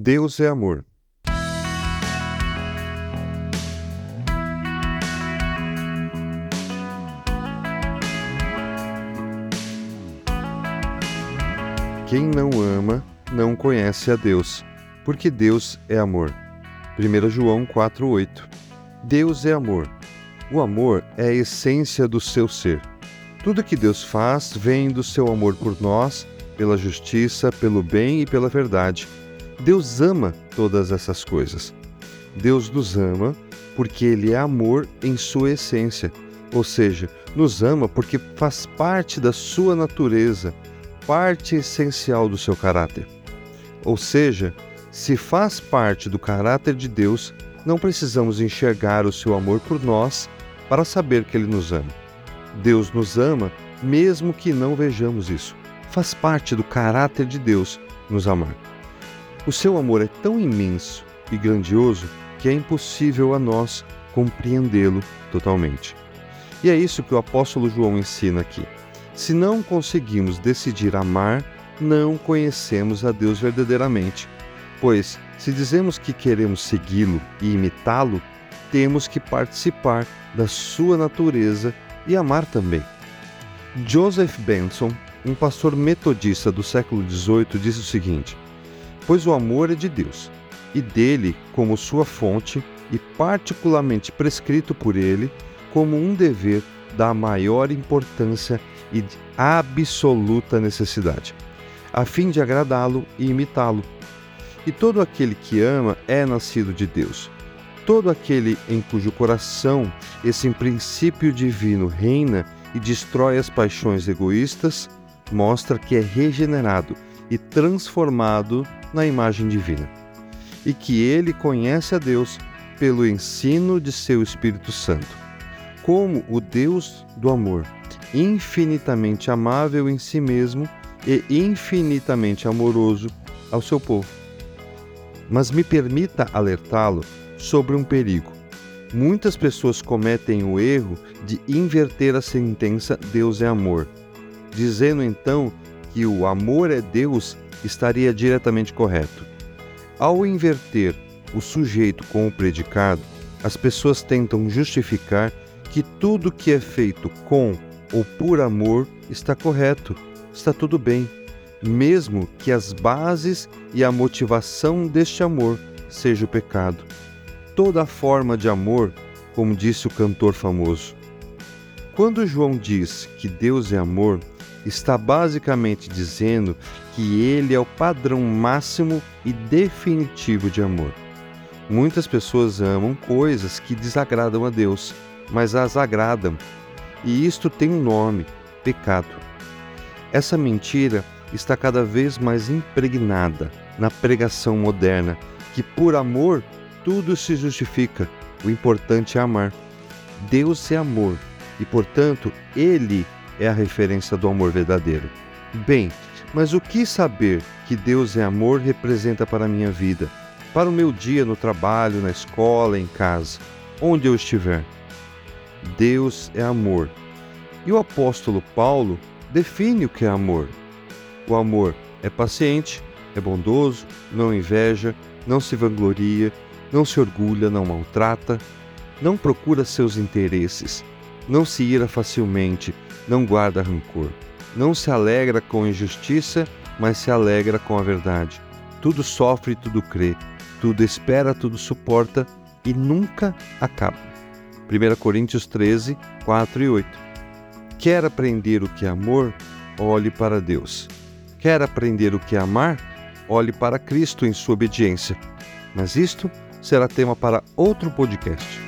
Deus é amor. Quem não ama não conhece a Deus, porque Deus é amor. 1 João 4:8. Deus é amor. O amor é a essência do seu ser. Tudo que Deus faz vem do seu amor por nós, pela justiça, pelo bem e pela verdade. Deus ama todas essas coisas. Deus nos ama porque Ele é amor em sua essência, ou seja, nos ama porque faz parte da sua natureza, parte essencial do seu caráter. Ou seja, se faz parte do caráter de Deus, não precisamos enxergar o seu amor por nós para saber que ele nos ama. Deus nos ama mesmo que não vejamos isso. Faz parte do caráter de Deus nos amar. O seu amor é tão imenso e grandioso que é impossível a nós compreendê-lo totalmente. E é isso que o apóstolo João ensina aqui. Se não conseguimos decidir amar, não conhecemos a Deus verdadeiramente. Pois, se dizemos que queremos segui-lo e imitá-lo, temos que participar da sua natureza e amar também. Joseph Benson, um pastor metodista do século XVIII, disse o seguinte: Pois o amor é de Deus, e dele como sua fonte, e particularmente prescrito por ele, como um dever da maior importância e de absoluta necessidade, a fim de agradá-lo e imitá-lo. E todo aquele que ama é nascido de Deus. Todo aquele em cujo coração esse princípio divino reina e destrói as paixões egoístas, mostra que é regenerado e transformado na imagem divina. E que ele conhece a Deus pelo ensino de seu Espírito Santo, como o Deus do amor infinitamente amável em si mesmo e infinitamente amoroso ao seu povo. Mas me permita alertá-lo sobre um perigo. Muitas pessoas cometem o erro de inverter a sentença Deus é amor, dizendo então que o amor é Deus estaria diretamente correto. Ao inverter o sujeito com o predicado, as pessoas tentam justificar que tudo que é feito com ou por amor está correto, está tudo bem, mesmo que as bases e a motivação deste amor seja o pecado. Toda forma de amor, como disse o cantor famoso. Quando João diz que Deus é amor, está basicamente dizendo que ele é o padrão máximo e definitivo de amor. Muitas pessoas amam coisas que desagradam a Deus, mas as agradam e isto tem um nome: pecado. Essa mentira está cada vez mais impregnada na pregação moderna, que por amor tudo se justifica, o importante é amar. Deus é amor e, portanto, Ele é a referência do amor verdadeiro. Bem, mas o que saber que Deus é amor representa para a minha vida, para o meu dia no trabalho, na escola, em casa, onde eu estiver? Deus é amor. E o apóstolo Paulo define o que é amor. O amor é paciente, é bondoso, não inveja, não se vangloria, não se orgulha, não maltrata, não procura seus interesses, não se ira facilmente, não guarda rancor, não se alegra com injustiça, mas se alegra com a verdade. Tudo sofre, tudo crê, tudo espera, tudo suporta e nunca acaba. 1 Coríntios 13, 4 e 8. Quer aprender o que é amor? Olhe para Deus. Quer aprender o que é amar? Olhe para Cristo em sua obediência. Mas isto será tema para outro podcast.